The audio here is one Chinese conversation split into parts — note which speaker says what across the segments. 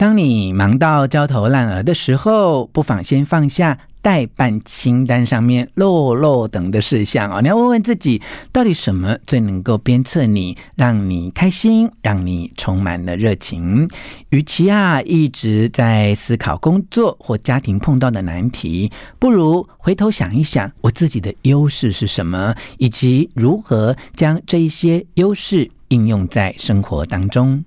Speaker 1: 当你忙到焦头烂额的时候，不妨先放下待办清单上面落落等的事项哦。你要问问自己，到底什么最能够鞭策你，让你开心，让你充满了热情？与其啊一直在思考工作或家庭碰到的难题，不如回头想一想，我自己的优势是什么，以及如何将这一些优势应用在生活当中。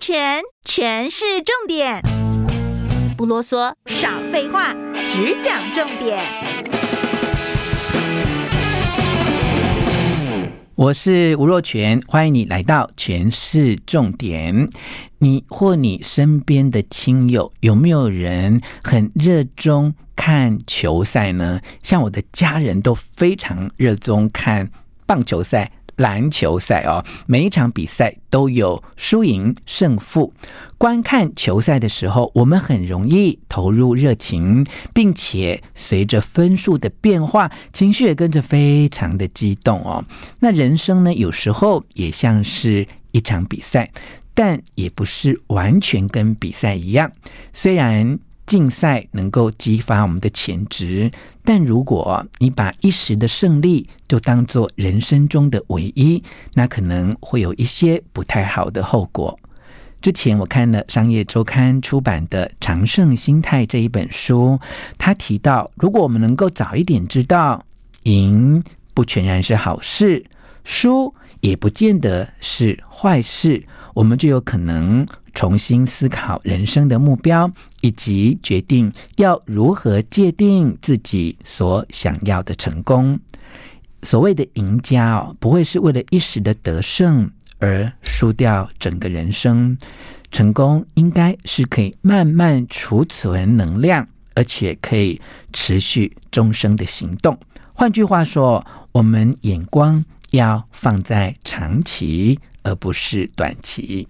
Speaker 2: 全全是重点，不啰嗦，少废话，只讲重点。
Speaker 1: 我是吴若全，欢迎你来到全市重点。你或你身边的亲友，有没有人很热衷看球赛呢？像我的家人都非常热衷看棒球赛。篮球赛哦，每一场比赛都有输赢胜负。观看球赛的时候，我们很容易投入热情，并且随着分数的变化，情绪也跟着非常的激动哦。那人生呢，有时候也像是一场比赛，但也不是完全跟比赛一样。虽然竞赛能够激发我们的潜质，但如果你把一时的胜利就当做人生中的唯一，那可能会有一些不太好的后果。之前我看了《商业周刊》出版的《常胜心态》这一本书，他提到，如果我们能够早一点知道，赢不全然是好事，输也不见得是坏事，我们就有可能。重新思考人生的目标，以及决定要如何界定自己所想要的成功。所谓的赢家哦，不会是为了一时的得胜而输掉整个人生。成功应该是可以慢慢储存能量，而且可以持续终生的行动。换句话说，我们眼光要放在长期，而不是短期。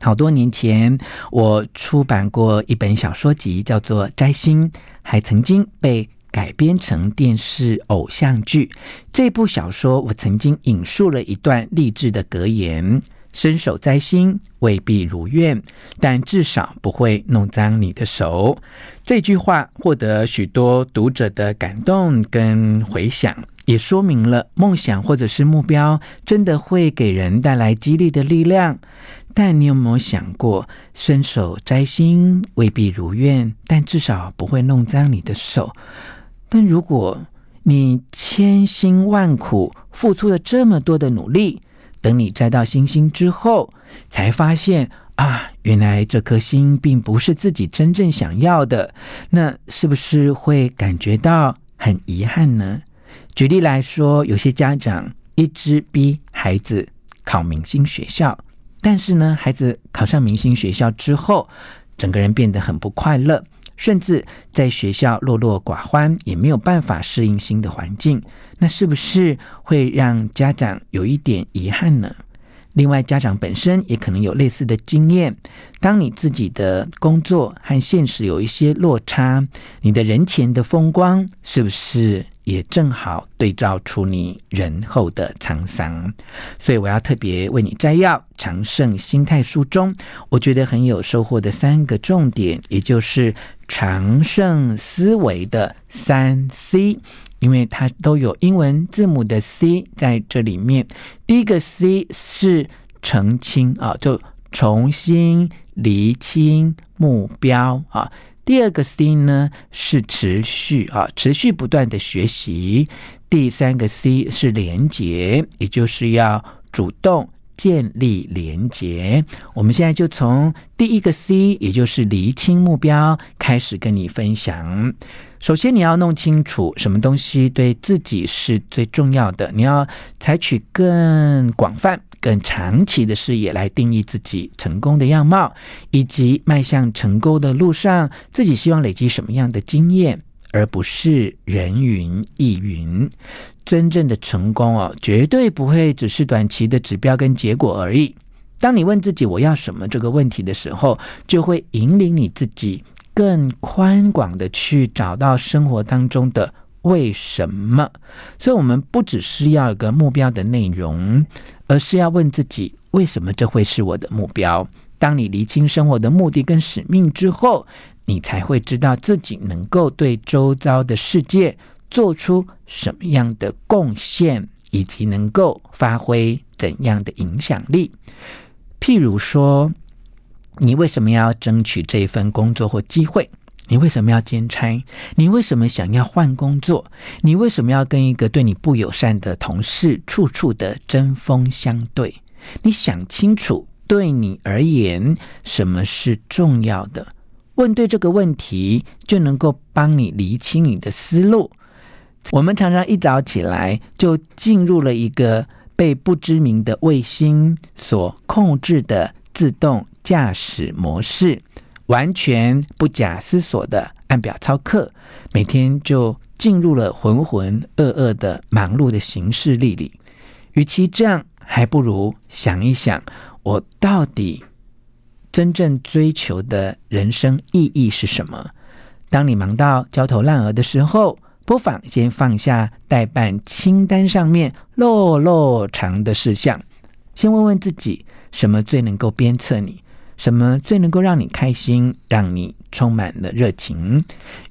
Speaker 1: 好多年前，我出版过一本小说集，叫做《摘星》，还曾经被改编成电视偶像剧。这部小说，我曾经引述了一段励志的格言：“伸手摘星未必如愿，但至少不会弄脏你的手。”这句话获得许多读者的感动跟回响，也说明了梦想或者是目标真的会给人带来激励的力量。但你有没有想过，伸手摘星未必如愿，但至少不会弄脏你的手。但如果你千辛万苦付出了这么多的努力，等你摘到星星之后，才发现啊，原来这颗星并不是自己真正想要的，那是不是会感觉到很遗憾呢？举例来说，有些家长一直逼孩子考明星学校。但是呢，孩子考上明星学校之后，整个人变得很不快乐，甚至在学校落落寡欢，也没有办法适应新的环境。那是不是会让家长有一点遗憾呢？另外，家长本身也可能有类似的经验。当你自己的工作和现实有一些落差，你的人前的风光是不是？也正好对照出你人后的沧桑，所以我要特别为你摘要《常胜心态》书中，我觉得很有收获的三个重点，也就是常胜思维的三 C，因为它都有英文字母的 C 在这里面。第一个 C 是澄清啊，就重新厘清目标啊。第二个 C 呢是持续啊，持续不断的学习。第三个 C 是连接，也就是要主动建立连接。我们现在就从第一个 C，也就是厘清目标开始跟你分享。首先，你要弄清楚什么东西对自己是最重要的，你要采取更广泛。更长期的视野来定义自己成功的样貌，以及迈向成功的路上，自己希望累积什么样的经验，而不是人云亦云。真正的成功哦，绝对不会只是短期的指标跟结果而已。当你问自己我要什么这个问题的时候，就会引领你自己更宽广的去找到生活当中的为什么。所以，我们不只是要有个目标的内容，而是要问自己：为什么这会是我的目标？当你厘清生活的目的跟使命之后，你才会知道自己能够对周遭的世界做出什么样的贡献，以及能够发挥怎样的影响力。譬如说，你为什么要争取这份工作或机会？你为什么要兼差？你为什么想要换工作？你为什么要跟一个对你不友善的同事处处的针锋相对？你想清楚，对你而言，什么是重要的？问对这个问题，就能够帮你厘清你的思路。我们常常一早起来，就进入了一个被不知名的卫星所控制的自动驾驶模式。完全不假思索的按表操课，每天就进入了浑浑噩噩的忙碌的行事历里。与其这样，还不如想一想，我到底真正追求的人生意义是什么？当你忙到焦头烂额的时候，不妨先放下待办清单上面落落长的事项，先问问自己，什么最能够鞭策你？什么最能够让你开心，让你充满了热情？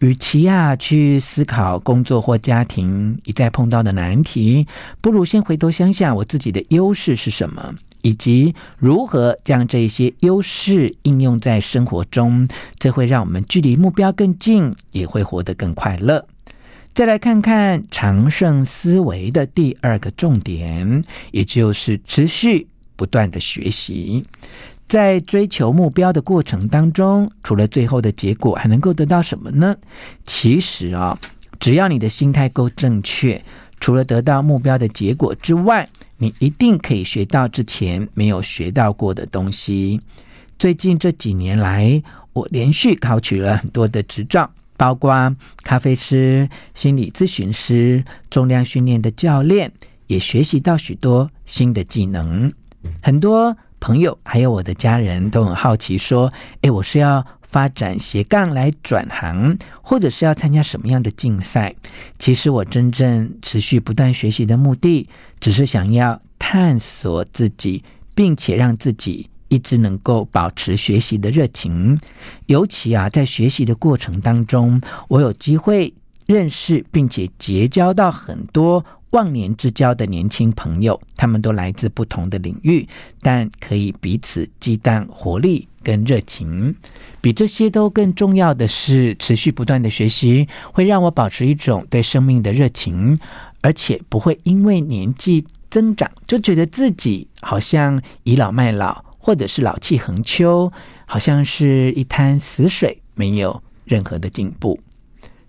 Speaker 1: 与其啊去思考工作或家庭一再碰到的难题，不如先回头想想我自己的优势是什么，以及如何将这些优势应用在生活中。这会让我们距离目标更近，也会活得更快乐。再来看看长胜思维的第二个重点，也就是持续不断的学习。在追求目标的过程当中，除了最后的结果，还能够得到什么呢？其实啊，只要你的心态够正确，除了得到目标的结果之外，你一定可以学到之前没有学到过的东西。最近这几年来，我连续考取了很多的执照，包括咖啡师、心理咨询师、重量训练的教练，也学习到许多新的技能，很多。朋友还有我的家人都很好奇，说：“诶，我是要发展斜杠来转行，或者是要参加什么样的竞赛？”其实我真正持续不断学习的目的，只是想要探索自己，并且让自己一直能够保持学习的热情。尤其啊，在学习的过程当中，我有机会认识并且结交到很多。忘年之交的年轻朋友，他们都来自不同的领域，但可以彼此激荡活力跟热情。比这些都更重要的是，持续不断的学习会让我保持一种对生命的热情，而且不会因为年纪增长就觉得自己好像倚老卖老，或者是老气横秋，好像是一滩死水，没有任何的进步。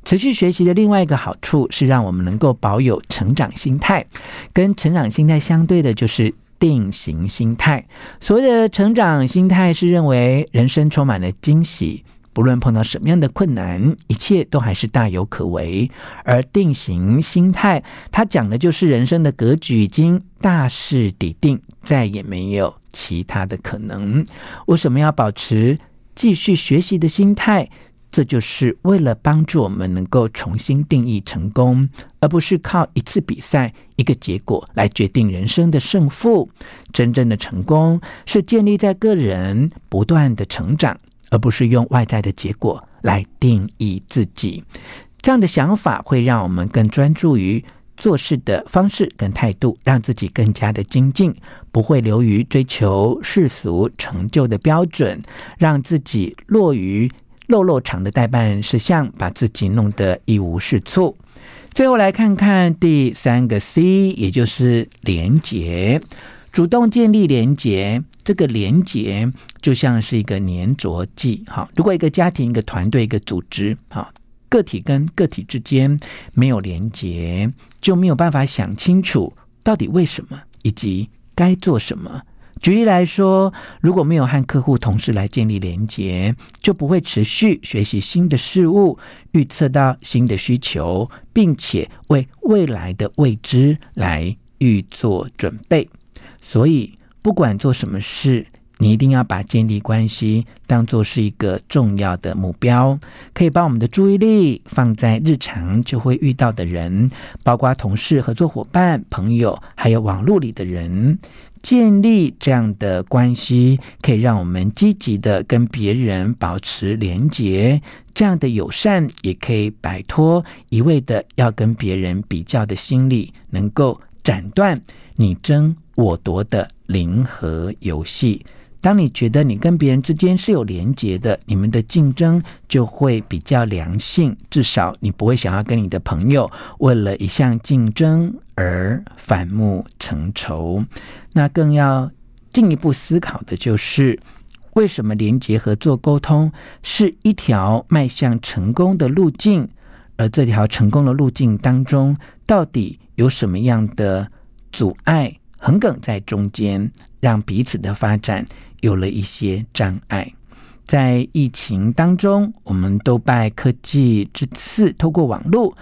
Speaker 1: 持续学习的另外一个好处是，让我们能够保有成长心态。跟成长心态相对的，就是定型心态。所谓的成长心态，是认为人生充满了惊喜，不论碰到什么样的困难，一切都还是大有可为。而定型心态，它讲的就是人生的格局已经大势已定，再也没有其他的可能。为什么要保持继续学习的心态？这就是为了帮助我们能够重新定义成功，而不是靠一次比赛、一个结果来决定人生的胜负。真正的成功是建立在个人不断的成长，而不是用外在的结果来定义自己。这样的想法会让我们更专注于做事的方式跟态度，让自己更加的精进，不会流于追求世俗成就的标准，让自己落于。落落长的待办事项，把自己弄得一无是处。最后来看看第三个 C，也就是连结，主动建立连结。这个连结就像是一个粘着剂。好，如果一个家庭、一个团队、一个组织，好，个体跟个体之间没有连结，就没有办法想清楚到底为什么以及该做什么。举例来说，如果没有和客户、同事来建立连结，就不会持续学习新的事物，预测到新的需求，并且为未来的未知来预做准备。所以，不管做什么事，你一定要把建立关系当作是一个重要的目标，可以把我们的注意力放在日常就会遇到的人，包括同事、合作伙伴、朋友，还有网络里的人。建立这样的关系，可以让我们积极的跟别人保持连结。这样的友善，也可以摆脱一味的要跟别人比较的心理，能够斩断你争我夺的零和游戏。当你觉得你跟别人之间是有连结的，你们的竞争就会比较良性，至少你不会想要跟你的朋友为了一项竞争而反目成仇。那更要进一步思考的就是，为什么连结、合作、沟通是一条迈向成功的路径？而这条成功的路径当中，到底有什么样的阻碍横梗在中间，让彼此的发展有了一些障碍，在疫情当中，我们都拜科技之赐，透过网络，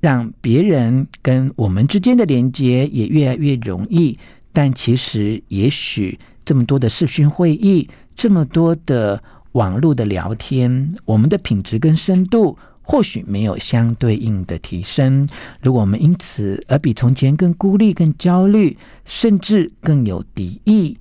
Speaker 1: 让别人跟我们之间的连接也越来越容易。但其实，也许这么多的视讯会议，这么多的网络的聊天，我们的品质跟深度或许没有相对应的提升。如果我们因此而比从前更孤立、更焦虑，甚至更有敌意。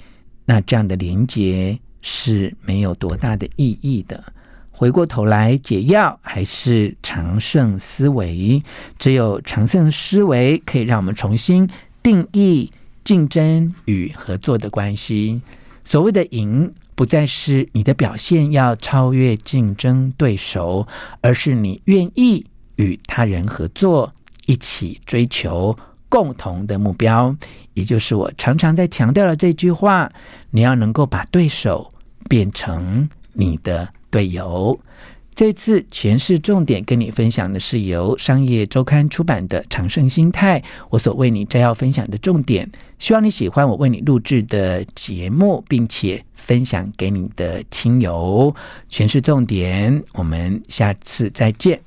Speaker 1: 那这样的连结是没有多大的意义的。回过头来，解药还是长胜思维。只有长胜思维，可以让我们重新定义竞争与合作的关系。所谓的赢，不再是你的表现要超越竞争对手，而是你愿意与他人合作，一起追求。共同的目标，也就是我常常在强调的这句话：你要能够把对手变成你的队友。这次全市重点跟你分享的是由商业周刊出版的《长盛心态》，我所为你摘要分享的重点。希望你喜欢我为你录制的节目，并且分享给你的亲友。全市重点，我们下次再见。